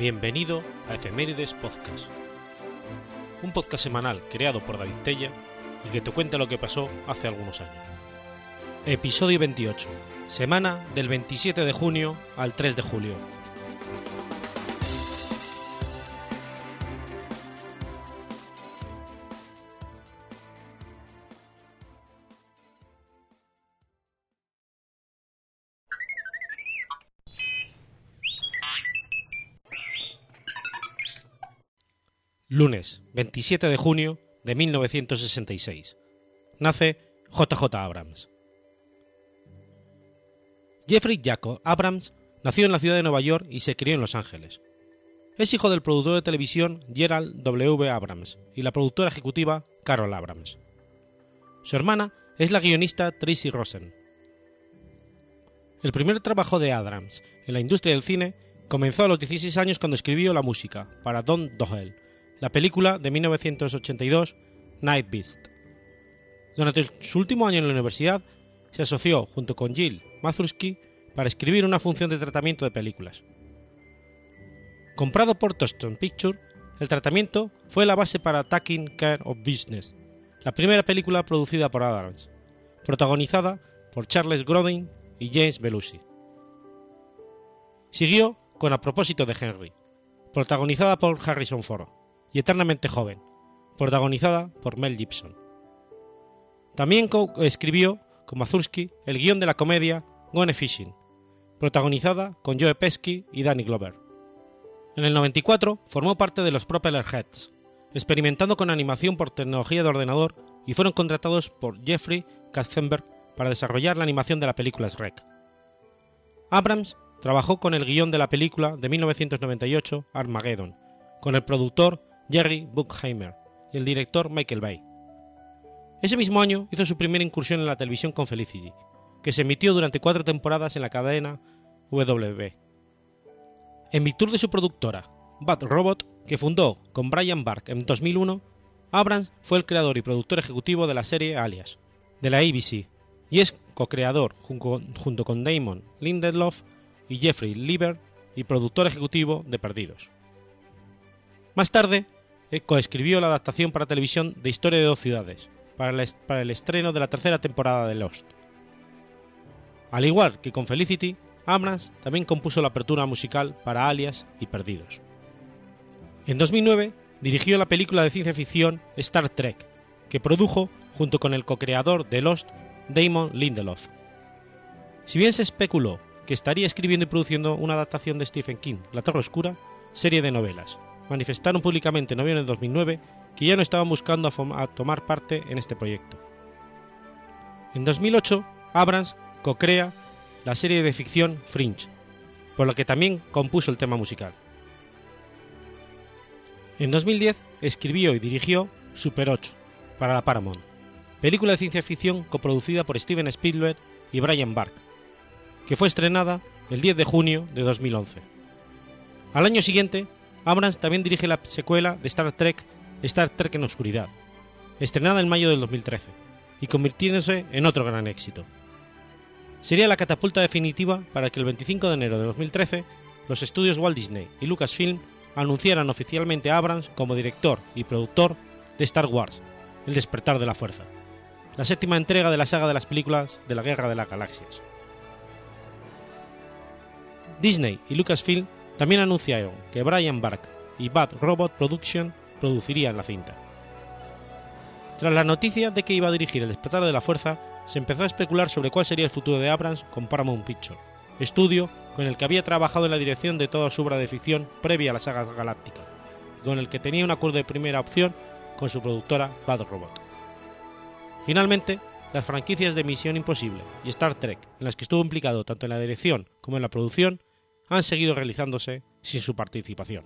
Bienvenido a Efemérides Podcast, un podcast semanal creado por David Tella y que te cuenta lo que pasó hace algunos años. Episodio 28, semana del 27 de junio al 3 de julio. Lunes 27 de junio de 1966. Nace JJ Abrams. Jeffrey Jacob Abrams nació en la ciudad de Nueva York y se crió en Los Ángeles. Es hijo del productor de televisión Gerald W. Abrams y la productora ejecutiva Carol Abrams. Su hermana es la guionista Tracy Rosen. El primer trabajo de Abrams en la industria del cine comenzó a los 16 años cuando escribió la música para Don Doyle, la película de 1982 Night Beast. Durante su último año en la universidad, se asoció junto con Jill Mazursky para escribir una función de tratamiento de películas. Comprado por Toston Picture, el tratamiento fue la base para Taking Care of Business, la primera película producida por Adams, protagonizada por Charles Grodin y James Belushi. Siguió con A propósito de Henry, protagonizada por Harrison Ford, y Eternamente Joven, protagonizada por Mel Gibson. También escribió con Mazursky el guion de la comedia Gone Fishing, protagonizada con Joe Pesky y Danny Glover. En el 94 formó parte de los Propeller Heads, experimentando con animación por tecnología de ordenador y fueron contratados por Jeffrey Katzenberg para desarrollar la animación de la película Shrek. Abrams trabajó con el guion de la película de 1998 Armageddon, con el productor Jerry Bruckheimer y el director Michael Bay. Ese mismo año hizo su primera incursión en la televisión con Felicity, que se emitió durante cuatro temporadas en la cadena WB. En virtud de su productora, Bad Robot, que fundó con Brian Bark en 2001, Abrams fue el creador y productor ejecutivo de la serie Alias, de la ABC, y es co-creador junto con Damon Lindelof y Jeffrey Lieber y productor ejecutivo de Perdidos. Más tarde, coescribió la adaptación para televisión de Historia de dos ciudades, para el, para el estreno de la tercera temporada de Lost. Al igual que con Felicity, Abrams también compuso la apertura musical para Alias y Perdidos. En 2009 dirigió la película de ciencia ficción Star Trek, que produjo junto con el co-creador de Lost, Damon Lindelof. Si bien se especuló que estaría escribiendo y produciendo una adaptación de Stephen King, La Torre Oscura, serie de novelas, manifestaron públicamente en noviembre de 2009 que ya no estaban buscando a, tomar parte en este proyecto. En 2008, Abrams co-crea la serie de ficción Fringe, por la que también compuso el tema musical. En 2010 escribió y dirigió Super 8 para la Paramount, película de ciencia ficción coproducida por Steven Spielberg y Brian Bark, que fue estrenada el 10 de junio de 2011. Al año siguiente Abrams también dirige la secuela de Star Trek, Star Trek en Oscuridad, estrenada en mayo del 2013, y convirtiéndose en otro gran éxito. Sería la catapulta definitiva para que el 25 de enero de 2013 los estudios Walt Disney y Lucasfilm anunciaran oficialmente a Abrams como director y productor de Star Wars, El despertar de la fuerza, la séptima entrega de la saga de las películas de la Guerra de las Galaxias. Disney y Lucasfilm también anunciaron que Brian Bark y Bad Robot Production producirían la cinta. Tras la noticia de que iba a dirigir El despertar de la fuerza, se empezó a especular sobre cuál sería el futuro de Abrams con Paramount Pictures, estudio con el que había trabajado en la dirección de toda su obra de ficción previa a la saga galáctica, y con el que tenía un acuerdo de primera opción con su productora Bad Robot. Finalmente, las franquicias de Misión Imposible y Star Trek, en las que estuvo implicado tanto en la dirección como en la producción, han seguido realizándose sin su participación.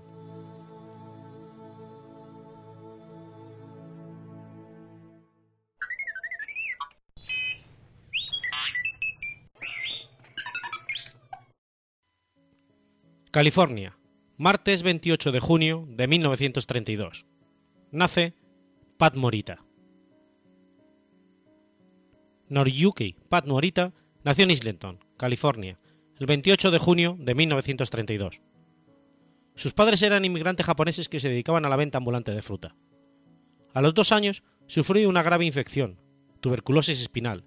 California, martes 28 de junio de 1932. Nace Pat Morita. Noriyuki Pat Morita nació en Islington, California, el 28 de junio de 1932. Sus padres eran inmigrantes japoneses que se dedicaban a la venta ambulante de fruta. A los dos años sufrió una grave infección, tuberculosis espinal,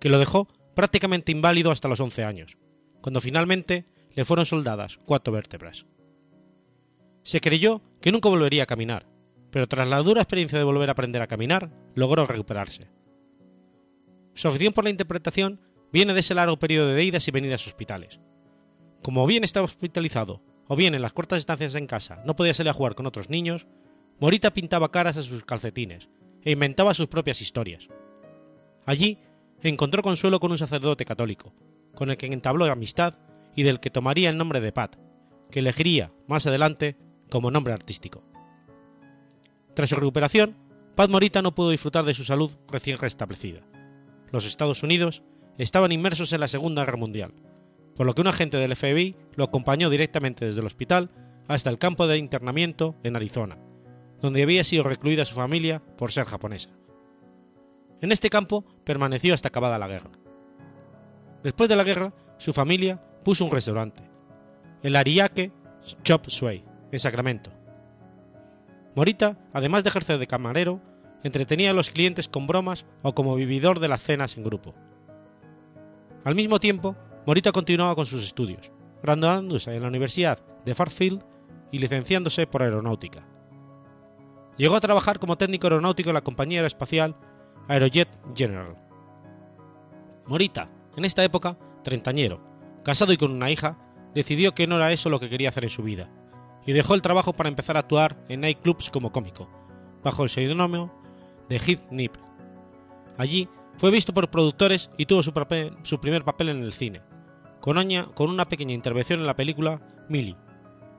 que lo dejó prácticamente inválido hasta los 11 años, cuando finalmente le fueron soldadas cuatro vértebras. Se creyó que nunca volvería a caminar, pero tras la dura experiencia de volver a aprender a caminar, logró recuperarse. Su afición por la interpretación viene de ese largo periodo de idas y venidas a hospitales. Como bien estaba hospitalizado, o bien en las cortas estancias en casa no podía salir a jugar con otros niños, Morita pintaba caras a sus calcetines e inventaba sus propias historias. Allí encontró consuelo con un sacerdote católico, con el que entabló amistad y del que tomaría el nombre de Pat, que elegiría más adelante como nombre artístico. Tras su recuperación, Pat Morita no pudo disfrutar de su salud recién restablecida. Los Estados Unidos estaban inmersos en la Segunda Guerra Mundial, por lo que un agente del FBI lo acompañó directamente desde el hospital hasta el campo de internamiento en Arizona, donde había sido recluida su familia por ser japonesa. En este campo permaneció hasta acabada la guerra. Después de la guerra, su familia puso un restaurante, el Ariake Chop Suey, en Sacramento. Morita, además de ejercer de camarero, entretenía a los clientes con bromas o como vividor de las cenas en grupo. Al mismo tiempo, Morita continuaba con sus estudios, graduándose en la Universidad de Fairfield y licenciándose por aeronáutica. Llegó a trabajar como técnico aeronáutico en la compañía aeroespacial Aerojet General. Morita, en esta época, treintañero, casado y con una hija, decidió que no era eso lo que quería hacer en su vida, y dejó el trabajo para empezar a actuar en nightclubs como cómico, bajo el seudónimo de Heath Nip. Allí fue visto por productores y tuvo su, primer papel en el cine, con, con una pequeña intervención en la película Millie,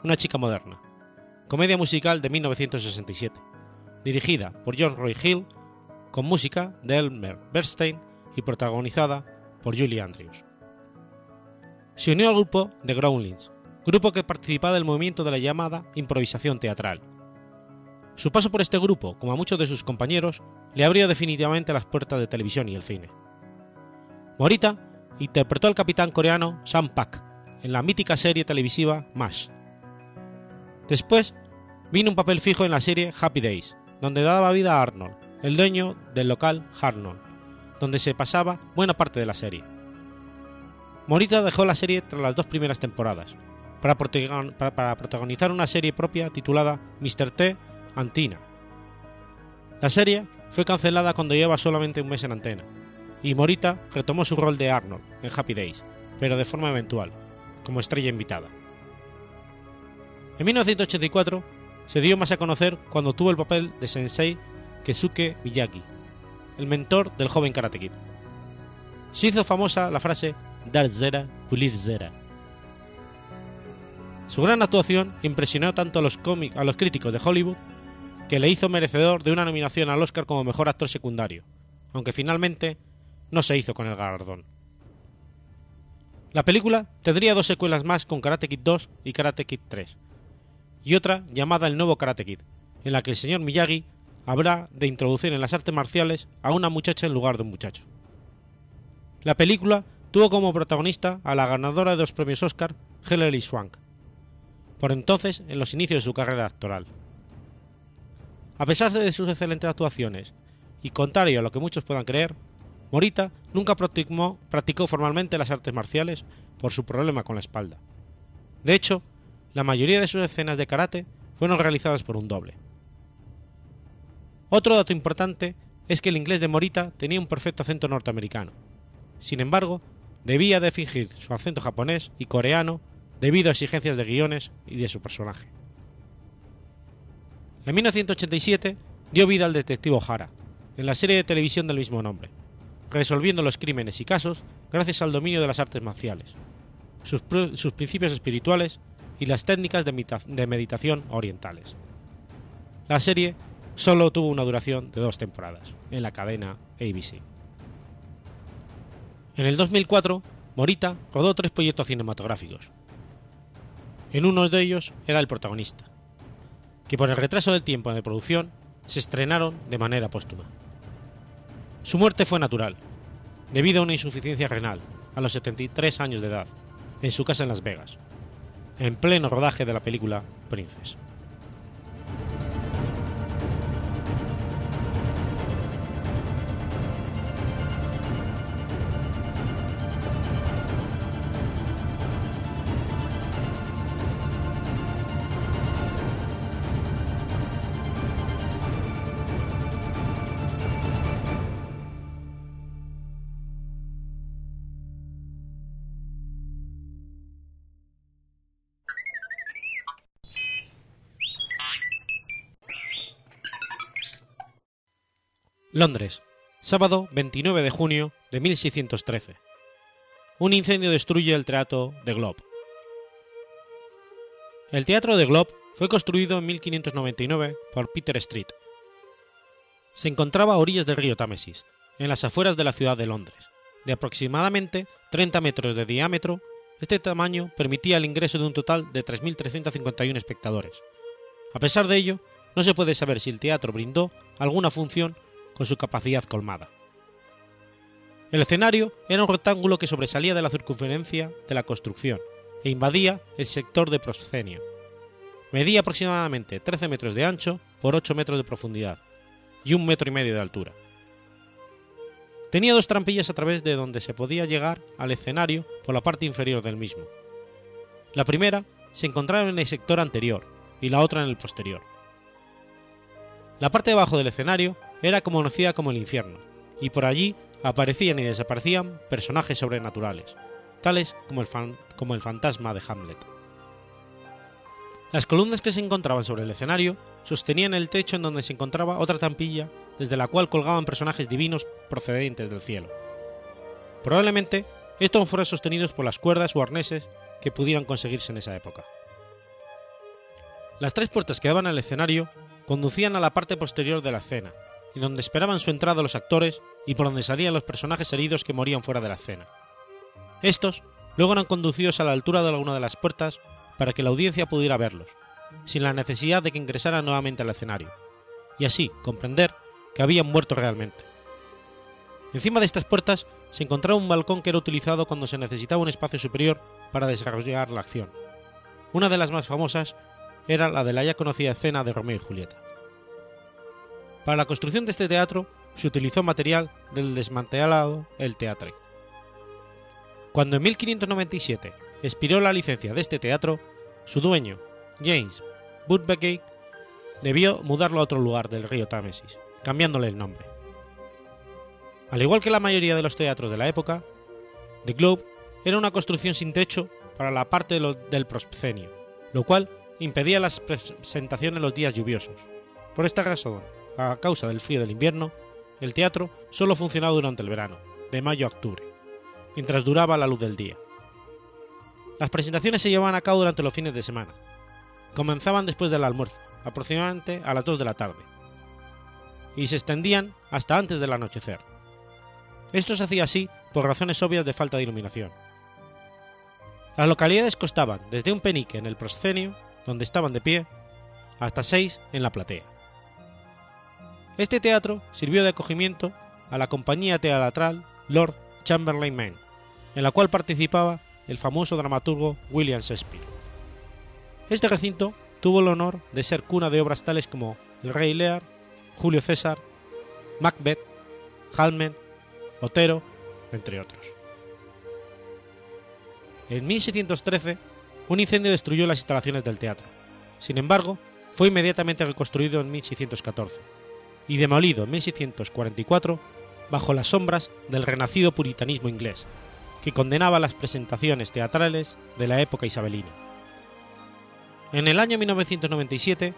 una chica moderna, comedia musical de 1967 dirigida por John Roy Hill, con música de Elmer Bernstein y protagonizada por Julie Andrews. Se unió al grupo The Groundlings, grupo que participaba del movimiento de la llamada improvisación teatral. Su paso por este grupo, como a muchos de sus compañeros, le abrió definitivamente las puertas de televisión y el cine. Morita interpretó al capitán coreano Sam Pak en la mítica serie televisiva MASH. Después vino un papel fijo en la serie Happy Days, donde daba vida a Arnold, el dueño del local Arnold, donde se pasaba buena parte de la serie. Morita dejó la serie tras las dos primeras temporadas, para, protagonizar una serie propia titulada Mr. T. Antina. La serie fue cancelada cuando lleva solamente un mes en antena, y Morita retomó su rol de Arnold en Happy Days, pero de forma eventual, como estrella invitada. En 1984 se dio más a conocer cuando tuvo el papel de Sensei Kesuke Miyagi, el mentor del joven Karate Kid. Se hizo famosa la frase Dar Zera, pulir Zera. Su gran actuación impresionó tanto a los, a los críticos de Hollywood que le hizo merecedor de una nominación al Oscar como mejor actor secundario, aunque finalmente no se hizo con el galardón. La película tendría dos secuelas más con Karate Kid 2 y Karate Kid 3, y otra llamada El Nuevo Karate Kid, en la que el señor Miyagi habrá de introducir en las artes marciales a una muchacha en lugar de un muchacho. La película tuvo como protagonista a la ganadora de dos premios Oscar, Hilary Swank, por entonces en los inicios de su carrera actoral. A pesar de sus excelentes actuaciones, y contrario a lo que muchos puedan creer, Morita nunca practicó, formalmente las artes marciales por su problema con la espalda. De hecho, la mayoría de sus escenas de karate fueron realizadas por un doble. Otro dato importante es que el inglés de Morita tenía un perfecto acento norteamericano. Sin embargo, debía de fingir su acento japonés y coreano debido a exigencias de guiones y de su personaje. En 1987 dio vida al detective Hara, en la serie de televisión del mismo nombre, resolviendo los crímenes y casos gracias al dominio de las artes marciales, sus, sus principios espirituales y las técnicas de meditación orientales. La serie solo tuvo una duración de dos temporadas en la cadena ABC. En el 2004, Morita rodó tres proyectos cinematográficos. En uno de ellos era el protagonista, que por el retraso del tiempo de producción se estrenaron de manera póstuma. Su muerte fue natural, debido a una insuficiencia renal a los 73 años de edad, en su casa en Las Vegas en pleno rodaje de la película Princess. Londres, sábado 29 de junio de 1613. Un incendio destruye el teatro de Globe. El teatro de Globe fue construido en 1599 por Peter Street. Se encontraba a orillas del río Támesis, en las afueras de la ciudad de Londres. De aproximadamente 30 metros de diámetro, este tamaño permitía el ingreso de un total de 3.351 espectadores. A pesar de ello, no se puede saber si el teatro brindó alguna función con su capacidad colmada. El escenario era un rectángulo que sobresalía de la circunferencia de la construcción e invadía el sector de proscenio. Medía aproximadamente 13 metros de ancho por 8 metros de profundidad y un metro y medio de altura. Tenía dos trampillas a través de donde se podía llegar al escenario por la parte inferior del mismo. La primera se encontraba en el sector anterior y la otra en el posterior. La parte de abajo del escenario era conocida como el infierno, y por allí aparecían y desaparecían personajes sobrenaturales, tales como el, como el fantasma de Hamlet. Las columnas que se encontraban sobre el escenario sostenían el techo en donde se encontraba otra tampilla desde la cual colgaban personajes divinos procedentes del cielo. Probablemente estos fueran sostenidos por las cuerdas o arneses que pudieran conseguirse en esa época. Las tres puertas que daban al escenario conducían a la parte posterior de la escena, y donde esperaban su entrada los actores y por donde salían los personajes heridos que morían fuera de la escena. Estos luego eran conducidos a la altura de alguna de las puertas para que la audiencia pudiera verlos, sin la necesidad de que ingresaran nuevamente al escenario, y así comprender que habían muerto realmente. Encima de estas puertas se encontraba un balcón que era utilizado cuando se necesitaba un espacio superior para desarrollar la acción. Una de las más famosas era la de la ya conocida escena de Romeo y Julieta. Para la construcción de este teatro se utilizó material del desmantelado El Teatre. Cuando en 1597 expiró la licencia de este teatro, su dueño, James Budbegate, debió mudarlo a otro lugar del río Támesis, cambiándole el nombre. Al igual que la mayoría de los teatros de la época, The Globe era una construcción sin techo para la parte del proscenio, lo cual impedía las presentaciones los días lluviosos. Por esta razón, a causa del frío del invierno, el teatro solo funcionaba durante el verano, de mayo a octubre, mientras duraba la luz del día. Las presentaciones se llevaban a cabo durante los fines de semana. Comenzaban después del almuerzo, aproximadamente a las 2 de la tarde, y se extendían hasta antes del anochecer. Esto se hacía así por razones obvias de falta de iluminación. Las localidades costaban desde un penique en el proscenio, donde estaban de pie, hasta seis en la platea. Este teatro sirvió de acogimiento a la compañía teatral Lord Chamberlain Man, en la cual participaba el famoso dramaturgo William Shakespeare. Este recinto tuvo el honor de ser cuna de obras tales como El Rey Lear, Julio César, Macbeth, Hamlet, Otero, entre otros. En 1613, un incendio destruyó las instalaciones del teatro. Sin embargo, fue inmediatamente reconstruido en 1614 y demolido en 1644 bajo las sombras del renacido puritanismo inglés, que condenaba las presentaciones teatrales de la época isabelina. En el año 1997,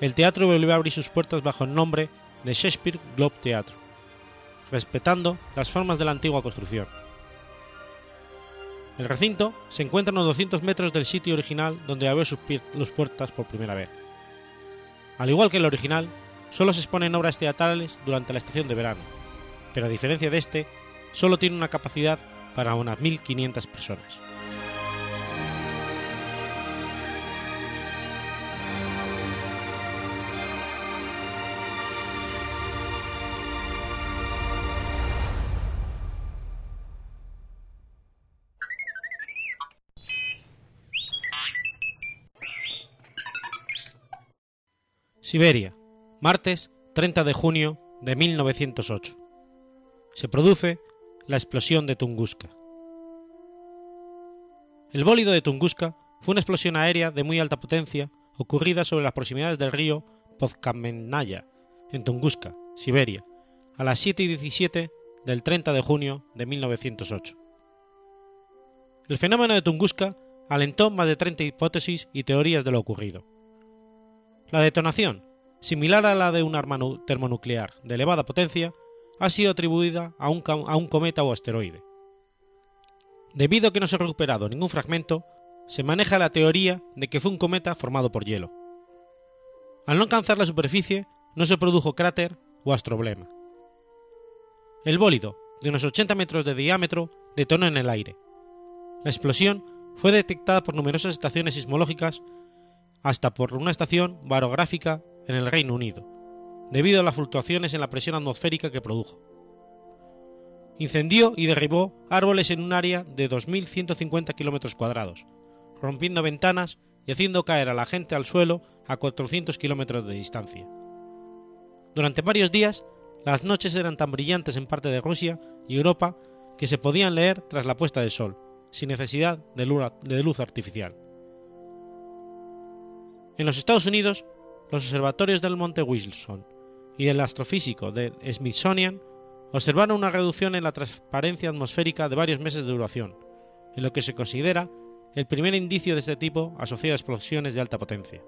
el teatro volvió a abrir sus puertas bajo el nombre de Shakespeare Globe Theatre, respetando las formas de la antigua construcción. El recinto se encuentra a unos 200 metros del sitio original donde abrió sus, sus puertas por primera vez. Al igual que el original, solo se exponen obras teatrales durante la estación de verano, pero a diferencia de este, solo tiene una capacidad para unas 1.500 personas. Siberia, martes 30 de junio de 1908. Se produce la explosión de Tunguska. El bólido de Tunguska fue una explosión aérea de muy alta potencia ocurrida sobre las proximidades del río Podkamenaya, en Tunguska, Siberia, a las 7 y 17 del 30 de junio de 1908. El fenómeno de Tunguska alentó más de 30 hipótesis y teorías de lo ocurrido. La detonación, similar a la de un arma termonuclear de elevada potencia, ha sido atribuida a un, a un cometa o asteroide. Debido a que no se ha recuperado ningún fragmento, se maneja la teoría de que fue un cometa formado por hielo. Al no alcanzar la superficie, no se produjo cráter o astroblema. El bólido, de unos 80 metros de diámetro, detonó en el aire. La explosión fue detectada por numerosas estaciones sismológicas, hasta por una estación barográfica en el Reino Unido, debido a las fluctuaciones en la presión atmosférica que produjo. Incendió y derribó árboles en un área de 2.150 kilómetros cuadrados, rompiendo ventanas y haciendo caer a la gente al suelo a 400 kilómetros de distancia. Durante varios días, las noches eran tan brillantes en parte de Rusia y Europa que se podían leer tras la puesta del sol, sin necesidad de luz artificial. En los Estados Unidos, los observatorios del Monte Wilson y el astrofísico del Smithsonian observaron una reducción en la transparencia atmosférica de varios meses de duración, en lo que se considera el primer indicio de este tipo asociado a explosiones de alta potencia.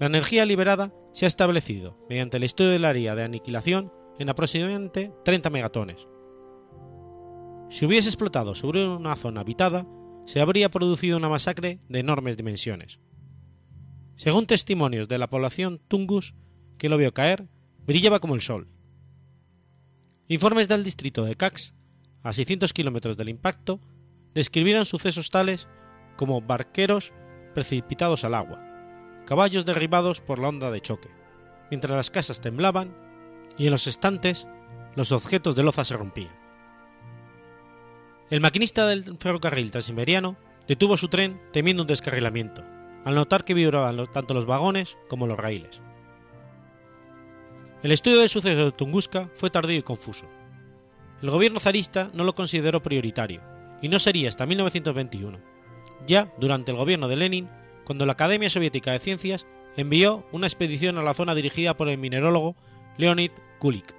La energía liberada se ha establecido mediante el estudio del área de aniquilación en aproximadamente 30 megatones. Si hubiese explotado sobre una zona habitada, se habría producido una masacre de enormes dimensiones. Según testimonios de la población Tungus que lo vio caer, brillaba como el sol. Informes del distrito de Cax, a 600 kilómetros del impacto, describieron sucesos tales como barqueros precipitados al agua, caballos derribados por la onda de choque, mientras las casas temblaban y en los estantes los objetos de loza se rompían. El maquinista del ferrocarril transiberiano detuvo su tren temiendo un descarrilamiento, al notar que vibraban tanto los vagones como los raíles. El estudio del suceso de Tunguska fue tardío y confuso. El gobierno zarista no lo consideró prioritario, y no sería hasta 1921, ya durante el gobierno de Lenin, cuando la Academia Soviética de Ciencias envió una expedición a la zona dirigida por el minerólogo Leonid Kulik.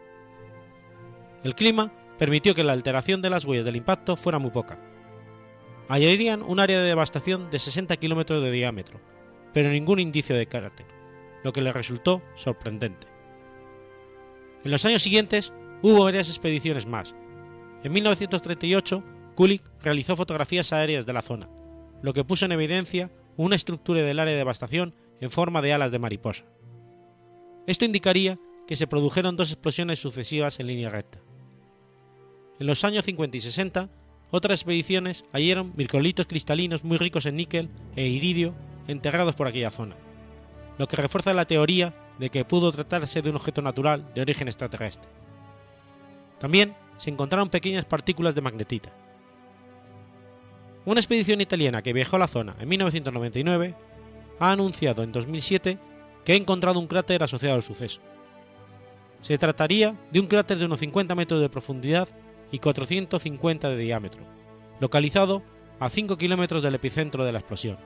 El clima permitió que la alteración de las huellas del impacto fuera muy poca, hallarían un área de devastación de 60 kilómetros de diámetro, pero ningún indicio de cráter, lo que le resultó sorprendente. En los años siguientes hubo varias expediciones más. En 1938, Kulik realizó fotografías aéreas de la zona, lo que puso en evidencia una estructura del área de devastación en forma de alas de mariposa. Esto indicaría que se produjeron dos explosiones sucesivas en línea recta. En los años 50 y 60 otras expediciones hallaron microlitos cristalinos muy ricos en níquel e iridio enterrados por aquella zona, lo que refuerza la teoría de que pudo tratarse de un objeto natural de origen extraterrestre. También se encontraron pequeñas partículas de magnetita. Una expedición italiana que viajó a la zona en 1999 ha anunciado en 2007 que ha encontrado un cráter asociado al suceso. Se trataría de un cráter de unos 50 metros de profundidad y 450 de diámetro, localizado a 5 kilómetros del epicentro de la explosión.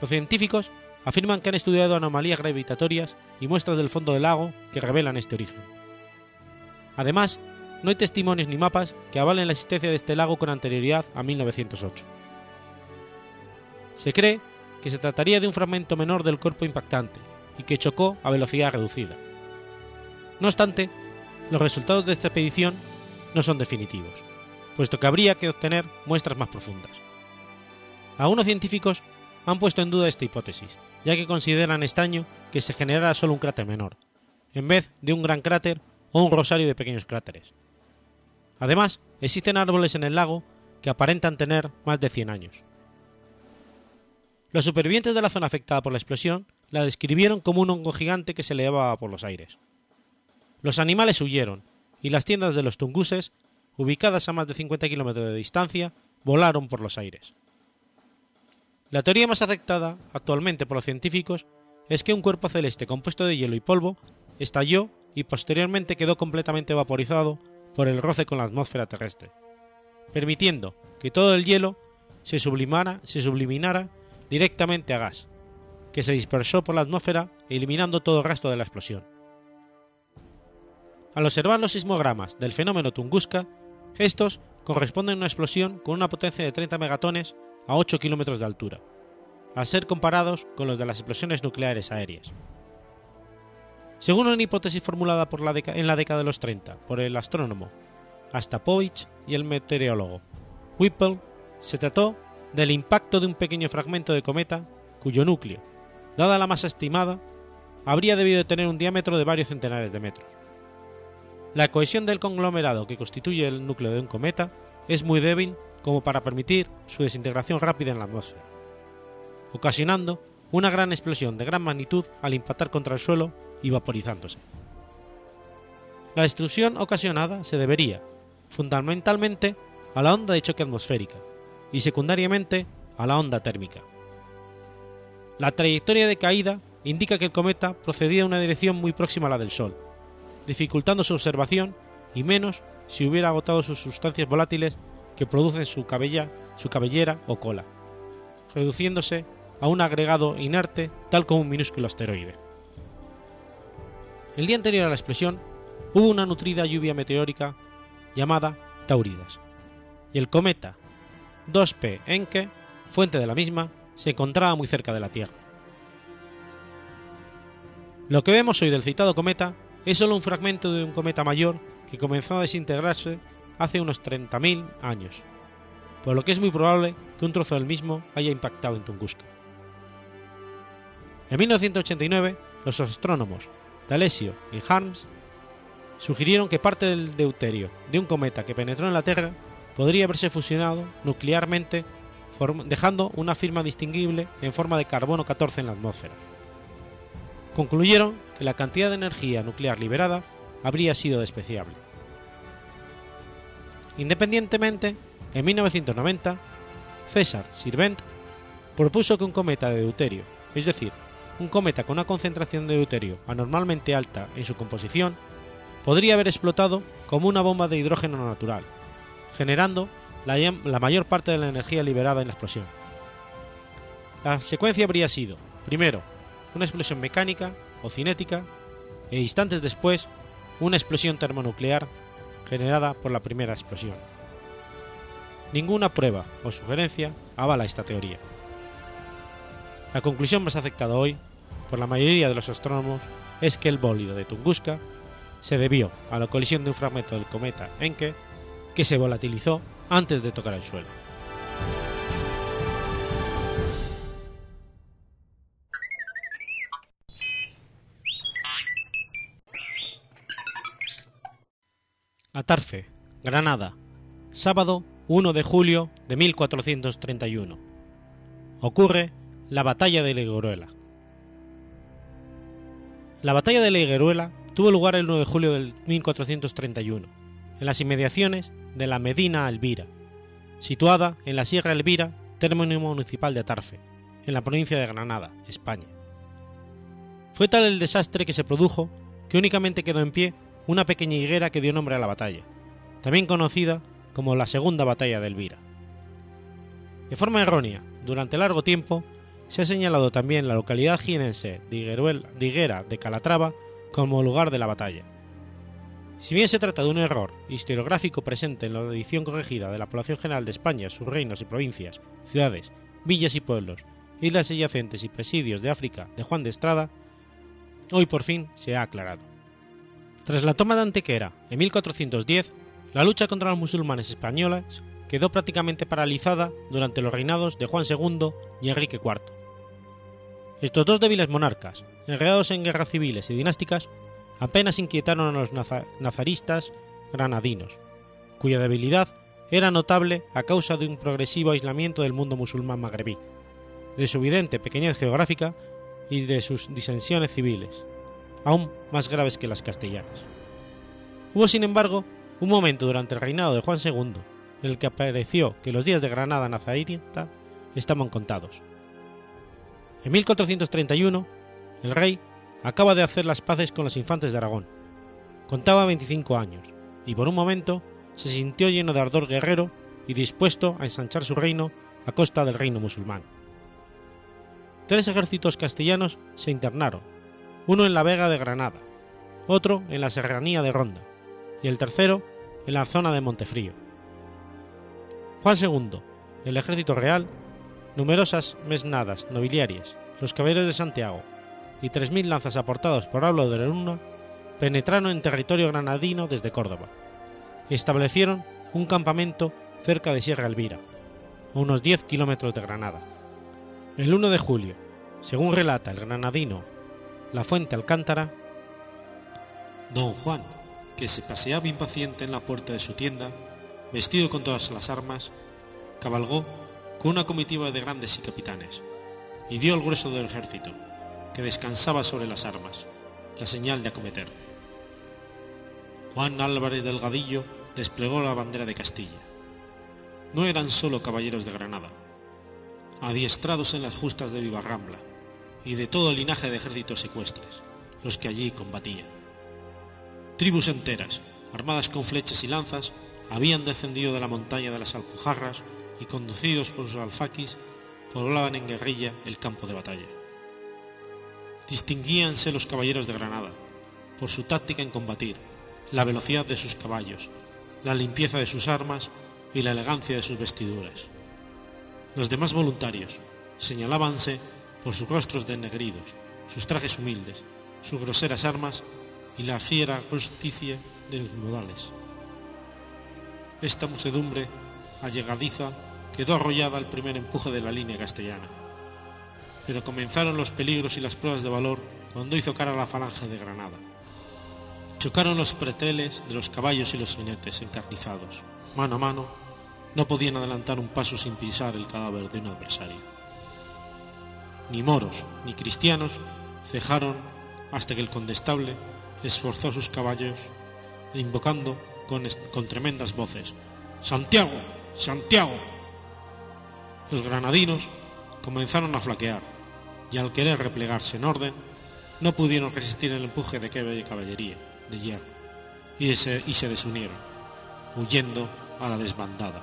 Los científicos afirman que han estudiado anomalías gravitatorias y muestras del fondo del lago que revelan este origen. Además, no hay testimonios ni mapas que avalen la existencia de este lago con anterioridad a 1908. Se cree que se trataría de un fragmento menor del cuerpo impactante y que chocó a velocidad reducida. No obstante, los resultados de esta expedición no son definitivos, puesto que habría que obtener muestras más profundas. Algunos científicos han puesto en duda esta hipótesis, ya que consideran extraño que se generara solo un cráter menor, en vez de un gran cráter o un rosario de pequeños cráteres. Además, existen árboles en el lago que aparentan tener más de 100 años. Los supervivientes de la zona afectada por la explosión la describieron como un hongo gigante que se elevaba por los aires. Los animales huyeron y las tiendas de los tunguses, ubicadas a más de 50 kilómetros de distancia, volaron por los aires. La teoría más aceptada actualmente por los científicos es que un cuerpo celeste compuesto de hielo y polvo estalló y posteriormente quedó completamente vaporizado por el roce con la atmósfera terrestre, permitiendo que todo el hielo se sublimara, se subliminara directamente a gas, que se dispersó por la atmósfera eliminando todo el resto de la explosión. Al observar los sismogramas del fenómeno Tunguska, estos corresponden a una explosión con una potencia de 30 megatones a 8 kilómetros de altura, a ser comparados con los de las explosiones nucleares aéreas. Según una hipótesis formulada en la década de los 30 por el astrónomo Astapovich y el meteorólogo Whipple, se trató del impacto de un pequeño fragmento de cometa cuyo núcleo, dada la masa estimada, habría debido tener un diámetro de varios centenares de metros. La cohesión del conglomerado que constituye el núcleo de un cometa es muy débil como para permitir su desintegración rápida en la atmósfera, ocasionando una gran explosión de gran magnitud al impactar contra el suelo y vaporizándose. La destrucción ocasionada se debería, fundamentalmente, a la onda de choque atmosférica y secundariamente a la onda térmica. La trayectoria de caída indica que el cometa procedía en una dirección muy próxima a la del Sol, dificultando su observación y menos si hubiera agotado sus sustancias volátiles que producen su, cabella, su cabellera o cola, reduciéndose a un agregado inerte tal como un minúsculo asteroide. El día anterior a la explosión hubo una nutrida lluvia meteórica llamada Tauridas, y el cometa 2P Encke, fuente de la misma, se encontraba muy cerca de la Tierra. Lo que vemos hoy del citado cometa es solo un fragmento de un cometa mayor que comenzó a desintegrarse hace unos 30.000 años, por lo que es muy probable que un trozo del mismo haya impactado en Tunguska. En 1989, los astrónomos D'Alessio y Harms sugirieron que parte del deuterio de un cometa que penetró en la Tierra podría haberse fusionado nuclearmente dejando una firma distinguible en forma de carbono 14 en la atmósfera. Concluyeron que la cantidad de energía nuclear liberada habría sido despreciable. Independientemente, en 1990, César Sirvent propuso que un cometa de deuterio, es decir, un cometa con una concentración de deuterio anormalmente alta en su composición, podría haber explotado como una bomba de hidrógeno natural, generando la, mayor parte de la energía liberada en la explosión. La secuencia habría sido, primero, una explosión mecánica o cinética e instantes después una explosión termonuclear generada por la primera explosión. Ninguna prueba o sugerencia avala esta teoría. La conclusión más aceptada hoy por la mayoría de los astrónomos es que el bólido de Tunguska se debió a la colisión de un fragmento del cometa Encke que se volatilizó antes de tocar el suelo. Atarfe, Granada, sábado 1 de julio de 1431. Ocurre la batalla de Legueruela. La batalla de Legueruela tuvo lugar el 1 de julio de 1431, en las inmediaciones de la Medina Elvira, situada en la Sierra Elvira, término municipal de Atarfe, en la provincia de Granada, España. Fue tal el desastre que se produjo que únicamente quedó en pie una pequeña higuera que dio nombre a la batalla, también conocida como la Segunda Batalla de Elvira. De forma errónea, durante largo tiempo, se ha señalado también la localidad jienense de Higuera de Calatrava como lugar de la batalla. Si bien se trata de un error historiográfico presente en la edición corregida de la Población General de España, sus reinos y provincias, ciudades, villas y pueblos, islas adyacentes y presidios de África de Juan de Estrada, hoy por fin se ha aclarado. Tras la toma de Antequera en 1410, la lucha contra los musulmanes españoles quedó prácticamente paralizada durante los reinados de Juan II y Enrique IV. Estos dos débiles monarcas, enredados en guerras civiles y dinásticas, apenas inquietaron a los nazaristas granadinos, cuya debilidad era notable a causa de un progresivo aislamiento del mundo musulmán magrebí, de su evidente pequeñez geográfica y de sus disensiones civiles, aún más graves que las castellanas. Hubo, sin embargo, un momento durante el reinado de Juan II en el que apareció que los días de Granada nazarita estaban contados. En 1431, el rey acaba de hacer las paces con los infantes de Aragón. Contaba 25 años y por un momento se sintió lleno de ardor guerrero y dispuesto a ensanchar su reino a costa del reino musulmán. Tres ejércitos castellanos se internaron, uno en la Vega de Granada, otro en la serranía de Ronda y el tercero en la zona de Montefrío. Juan II, el ejército real, numerosas mesnadas nobiliarias, los caballeros de Santiago y 3.000 lanzas aportados por Pablo de Luna penetraron en territorio granadino desde Córdoba y establecieron un campamento cerca de Sierra Elvira, a unos 10 kilómetros de Granada. El 1 de julio, según relata el granadino La Fuente Alcántara, Don Juan, que se paseaba impaciente en la puerta de su tienda, vestido con todas las armas, cabalgó con una comitiva de grandes y capitanes, y dio al grueso del ejército, que descansaba sobre las armas, la señal de acometer. Juan Álvarez Delgadillo desplegó la bandera de Castilla. No eran solo caballeros de Granada, adiestrados en las justas de Vivarrambla, y de todo el linaje de ejércitos secuestres, los que allí combatían. Tribus enteras, armadas con flechas y lanzas, habían descendido de la montaña de las Alpujarras y conducidos por sus alfaquis, poblaban en guerrilla el campo de batalla. Distinguíanse los caballeros de Granada por su táctica en combatir, la velocidad de sus caballos, la limpieza de sus armas y la elegancia de sus vestiduras. Los demás voluntarios señalábanse por sus rostros denegridos, sus trajes humildes, sus groseras armas y la fiera justicia de los modales. Esta musedumbre allegadiza quedó arrollada al primer empuje de la línea castellana. Pero comenzaron los peligros y las pruebas de valor cuando hizo cara a la falange de Granada. Chocaron los preteles de los caballos y los jinetes encarnizados. Mano a mano, no podían adelantar un paso sin pisar el cadáver de un adversario. Ni moros ni cristianos cejaron hasta que el condestable esforzó sus caballos, invocando con, tremendas voces, Santiago, Santiago. Los granadinos comenzaron a flaquear y al querer replegarse en orden, no pudieron resistir el empuje de aquella caballería de hierro y se, y se desunieron, huyendo a la desbandada.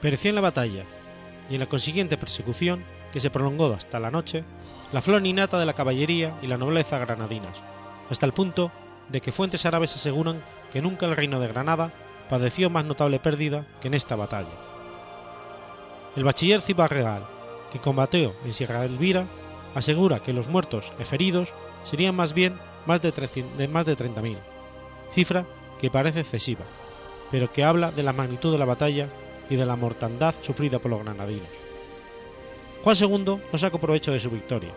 Pereció en la batalla y en la consiguiente persecución, que se prolongó hasta la noche, la flor innata de la caballería y la nobleza granadinas, hasta el punto de que fuentes árabes aseguran que nunca el reino de Granada padeció más notable pérdida que en esta batalla. El bachiller Cibarreal, que combatió en Sierra Elvira, asegura que los muertos e feridos serían más bien más de 30.000, cifra que parece excesiva, pero que habla de la magnitud de la batalla y de la mortandad sufrida por los granadinos. Juan II no sacó provecho de su victoria,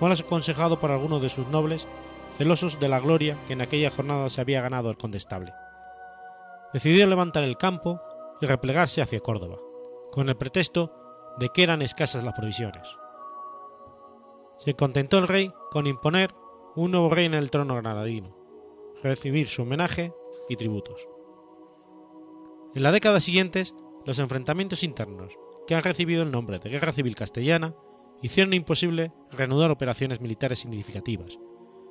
mal aconsejado por algunos de sus nobles, celosos de la gloria que en aquella jornada se había ganado el condestable. Decidió levantar el campo y replegarse hacia Córdoba, con el pretexto de que eran escasas las provisiones. Se contentó el rey con imponer un nuevo rey en el trono granadino, recibir su homenaje y tributos. En la década siguientes, los enfrentamientos internos, que han recibido el nombre de Guerra Civil Castellana, hicieron imposible reanudar operaciones militares significativas,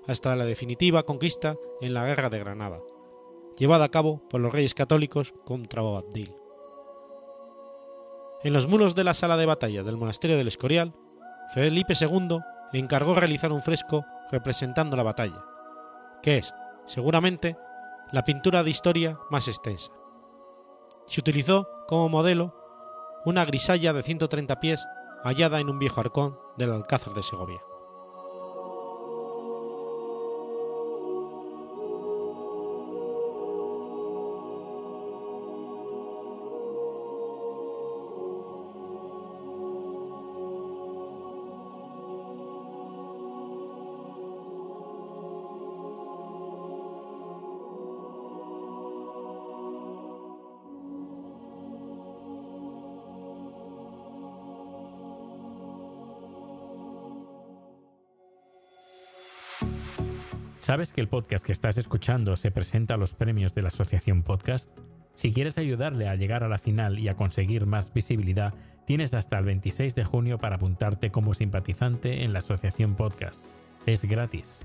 hasta la definitiva conquista en la Guerra de Granada, llevada a cabo por los reyes católicos contra Boabdil. En los muros de la sala de batalla del monasterio del Escorial, Felipe II encargó realizar un fresco representando la batalla, que es, seguramente, la pintura de historia más extensa. Se utilizó como modelo una grisalla de 130 pies hallada en un viejo arcón del Alcázar de Segovia. ¿Sabes que el podcast que estás escuchando se presenta a los premios de la Asociación Podcast? Si quieres ayudarle a llegar a la final y a conseguir más visibilidad, Tienes hasta el 26 de junio para apuntarte como simpatizante en la Asociación Podcast. Es gratis.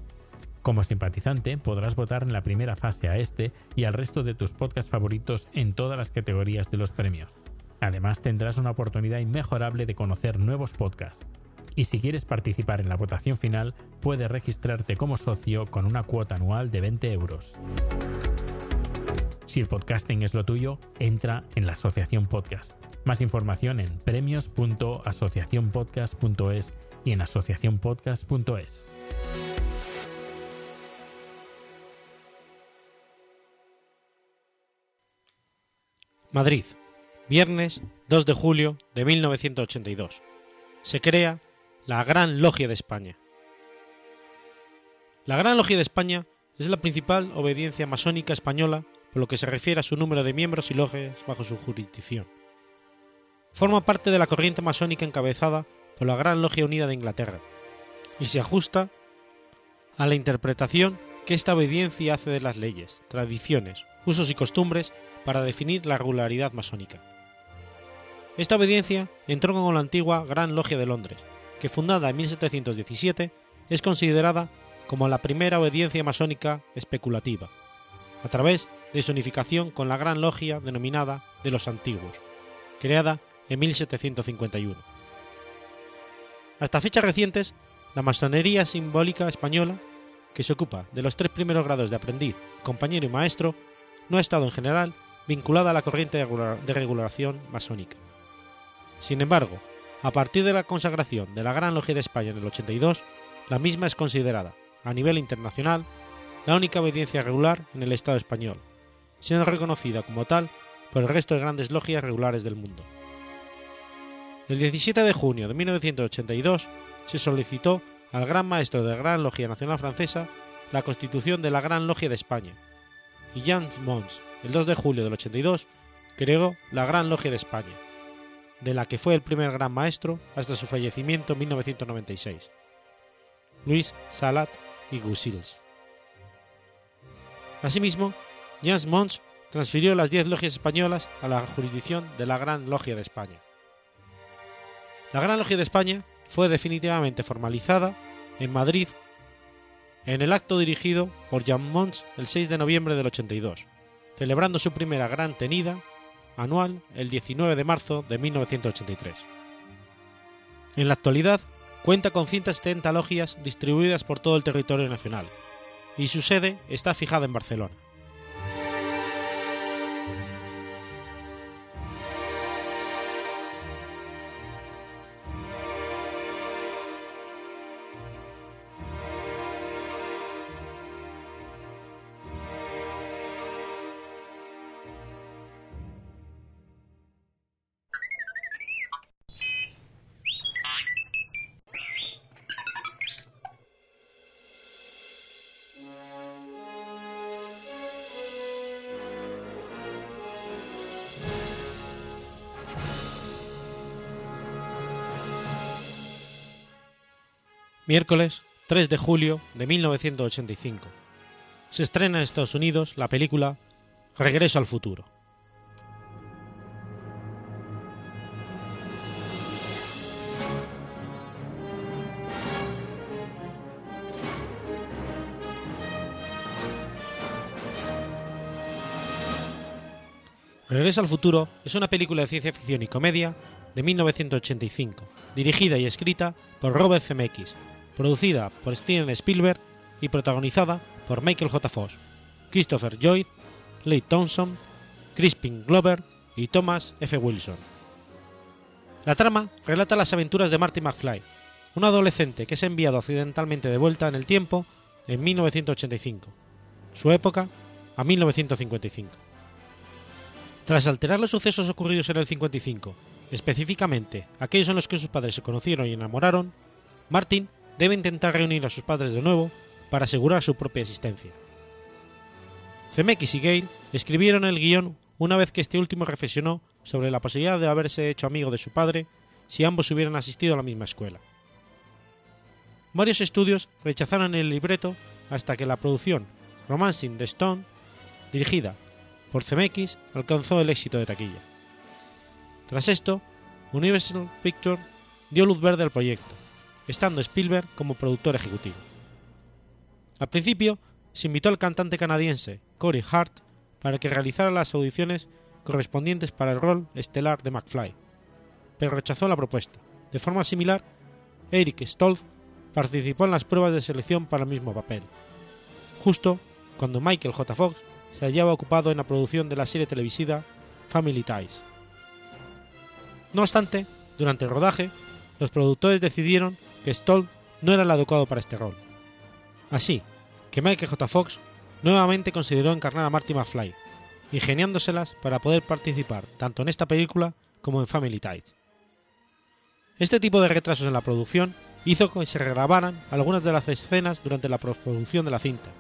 Como simpatizante podrás votar en la primera fase a este y al resto de tus podcasts favoritos en todas las categorías de los premios. Además tendrás una oportunidad inmejorable de conocer nuevos podcasts. Y si quieres participar en la votación final, puedes registrarte como socio con una cuota anual de 20 euros. Si el podcasting es lo tuyo, entra en la Asociación Podcast. Más información en premios.asociacionpodcast.es y en asociacionpodcast.es. Madrid, viernes 2 de julio de 1982. Se crea la Gran Logia de España. La Gran Logia de España es la principal obediencia masónica española por lo que se refiere a su número de miembros y logias bajo su jurisdicción. Forma parte de la corriente masónica encabezada por la Gran Logia Unida de Inglaterra y se ajusta a la interpretación que esta obediencia hace de las leyes, tradiciones, usos y costumbres para definir la regularidad masónica. Esta obediencia entró con la antigua Gran Logia de Londres, que fundada en 1717 es considerada como la primera obediencia masónica especulativa, a través de su unificación con la Gran Logia denominada de los Antiguos, creada en 1751. Hasta fechas recientes, la masonería simbólica española, que se ocupa de los tres primeros grados de aprendiz, compañero y maestro, no ha estado en general vinculada a la corriente de regulación masónica. Sin embargo, a partir de la consagración de la Gran Logia de España en el 82, la misma es considerada, a nivel internacional, la única obediencia regular en el Estado español, siendo reconocida como tal por el resto de grandes logias regulares del mundo. El 17 de junio de 1982 se solicitó al Gran Maestro de la Gran Logia Nacional Francesa la constitución de la Gran Logia de España, y Jean Mons, el 2 de julio del 82, creó la Gran Logia de España, de la que fue el primer Gran Maestro hasta su fallecimiento en 1996, Luis Salat y Gusils. Asimismo, Jans Mons transfirió las diez logias españolas a la jurisdicción de la Gran Logia de España. La Gran Logia de España fue definitivamente formalizada en Madrid en el acto dirigido por Jan Mons el 6 de noviembre del 82, celebrando su primera gran tenida anual el 19 de marzo de 1983. En la actualidad cuenta con 170 logias distribuidas por todo el territorio nacional, y su sede está fijada en Barcelona. Miércoles 3 de julio de 1985. Se estrena en Estados Unidos la película Regreso al futuro. Regreso al futuro es una película de ciencia ficción y comedia de 1985, dirigida y escrita por Robert Zemeckis, producida por Steven Spielberg y protagonizada por Michael J. Fox, Christopher Lloyd, Leigh Thompson, Crispin Glover y Thomas F. Wilson. La trama relata las aventuras de Marty McFly, un adolescente que es enviado accidentalmente de vuelta en el tiempo en 1985, su época a 1955. Tras alterar los sucesos ocurridos en el 55, específicamente aquellos en los que sus padres se conocieron y enamoraron, Martin debe intentar reunir a sus padres de nuevo para asegurar su propia existencia. Zemeckis y Gale escribieron el guion una vez que este último reflexionó sobre la posibilidad de haberse hecho amigo de su padre si ambos hubieran asistido a la misma escuela. Varios estudios rechazaron el libreto hasta que la producción Romancing the Stone, dirigida por Zemeckis, alcanzó el éxito de taquilla. Tras esto, Universal Pictures dio luz verde al proyecto, estando Spielberg como productor ejecutivo. Al principio, se invitó al cantante canadiense Corey Hart para que realizara las audiciones correspondientes para el rol estelar de McFly, pero rechazó la propuesta. De forma similar, Eric Stoltz participó en las pruebas de selección para el mismo papel, justo cuando Michael J. Fox se hallaba ocupado en la producción de la serie televisiva Family Ties. No obstante, durante el rodaje, los productores decidieron que Stoltz no era el adecuado para este rol. Así que Michael J. Fox nuevamente consideró encarnar a Marty McFly, ingeniándoselas para poder participar tanto en esta película como en Family Ties. Este tipo de retrasos en la producción hizo que se regrabaran algunas de las escenas durante la postproducción de la cinta,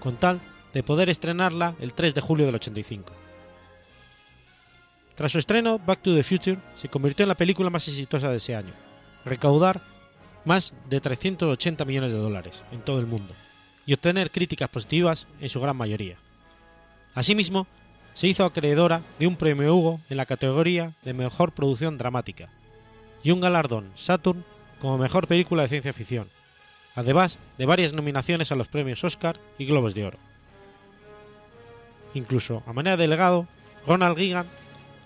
con tal de poder estrenarla el 3 de julio del 85. Tras su estreno, Back to the Future se convirtió en la película más exitosa de ese año, recaudar más de 380 millones de dólares en todo el mundo y obtener críticas positivas en su gran mayoría. Asimismo, se hizo acreedora de un premio Hugo en la categoría de Mejor Producción Dramática y un galardón Saturn como Mejor Película de Ciencia Ficción, además de varias nominaciones a los premios Oscar y Globos de Oro. Incluso, a manera de legado, Ronald Reagan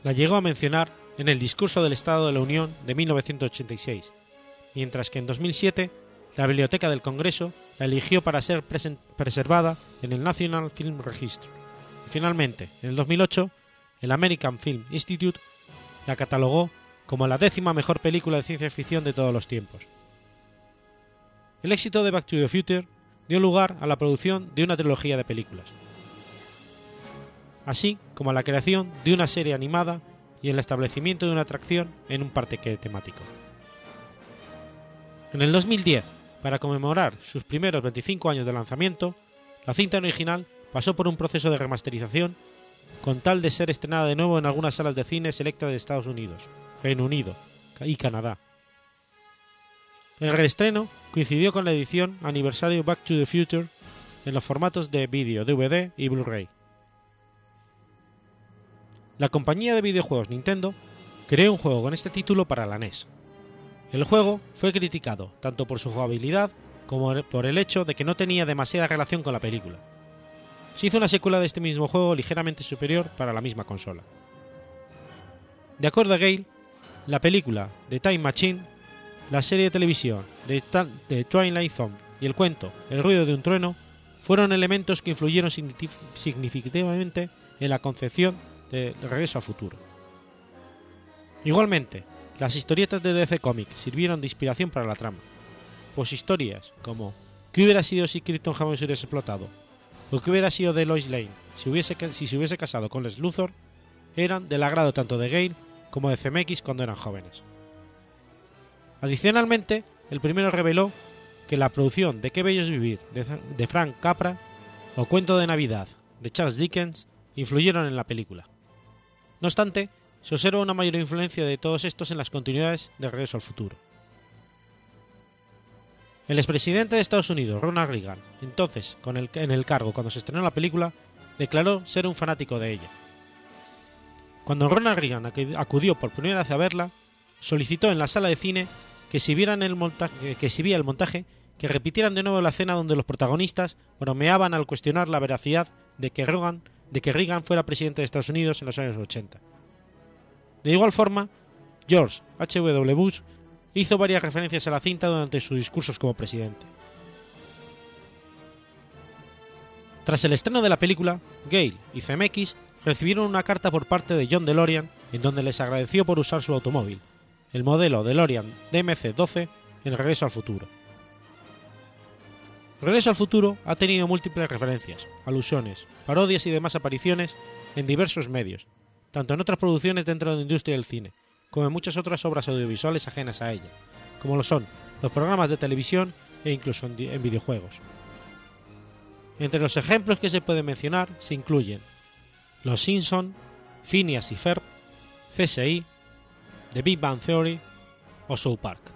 la llegó a mencionar en el discurso del Estado de la Unión de 1986, mientras que en 2007 la Biblioteca del Congreso la eligió para ser preservada en el National Film Registry. Y finalmente, en el 2008, el American Film Institute la catalogó como la décima mejor película de ciencia ficción de todos los tiempos. El éxito de Back to the Future dio lugar a la producción de una trilogía de películas, así como a la creación de una serie animada y el establecimiento de una atracción en un parque temático. En el 2010, para conmemorar sus primeros 25 años de lanzamiento, la cinta original pasó por un proceso de remasterización con tal de ser estrenada de nuevo en algunas salas de cine selectas de Estados Unidos, Reino Unido y Canadá. El reestreno coincidió con la edición aniversario Back to the Future en los formatos de vídeo, DVD y Blu-ray. La compañía de videojuegos Nintendo creó un juego con este título para la NES. El juego fue criticado tanto por su jugabilidad como por el hecho de que no tenía demasiada relación con la película. Se hizo una secuela de este mismo juego ligeramente superior para la misma consola. De acuerdo a Gale, la película The Time Machine, la serie de televisión de, Twilight Zone y el cuento El ruido de un trueno fueron elementos que influyeron significativamente en la concepción de Regreso al Futuro. Igualmente, las historietas de DC Comics sirvieron de inspiración para la trama, pues historias como ¿Qué hubiera sido si Krypton jamás hubiese explotado? o ¿Qué hubiera sido de Lois Lane si, hubiese, si se hubiese casado con Les Luthor? eran del agrado tanto de Gale como de CMX cuando eran jóvenes. Adicionalmente, el primero reveló que la producción de Qué bello es vivir de Frank Capra o Cuento de Navidad de Charles Dickens influyeron en la película. No obstante, se observa una mayor influencia de todos estos en las continuidades de Regreso al Futuro. El expresidente de Estados Unidos, Ronald Reagan, entonces en el cargo cuando se estrenó la película, declaró ser un fanático de ella. Cuando Ronald Reagan acudió por primera vez a verla, solicitó en la sala de cine que si, vieran el montaje, que el montaje, que repitieran de nuevo la escena donde los protagonistas bromeaban al cuestionar la veracidad de que Reagan de que Reagan fuera presidente de Estados Unidos en los años 80. De igual forma, George H.W. Bush hizo varias referencias a la cinta durante sus discursos como presidente. Tras el estreno de la película, Gale y CMX recibieron una carta por parte de John DeLorean en donde les agradeció por usar su automóvil, el modelo DeLorean DMC-12, en Regreso al Futuro. Regreso al futuro ha tenido múltiples referencias, alusiones, parodias y demás apariciones en diversos medios, tanto en otras producciones dentro de la industria del cine, como en muchas otras obras audiovisuales ajenas a ella, como lo son los programas de televisión e incluso en, videojuegos. Entre los ejemplos que se pueden mencionar se incluyen Los Simpson, Phineas y Ferb, CSI, The Big Bang Theory o South Park.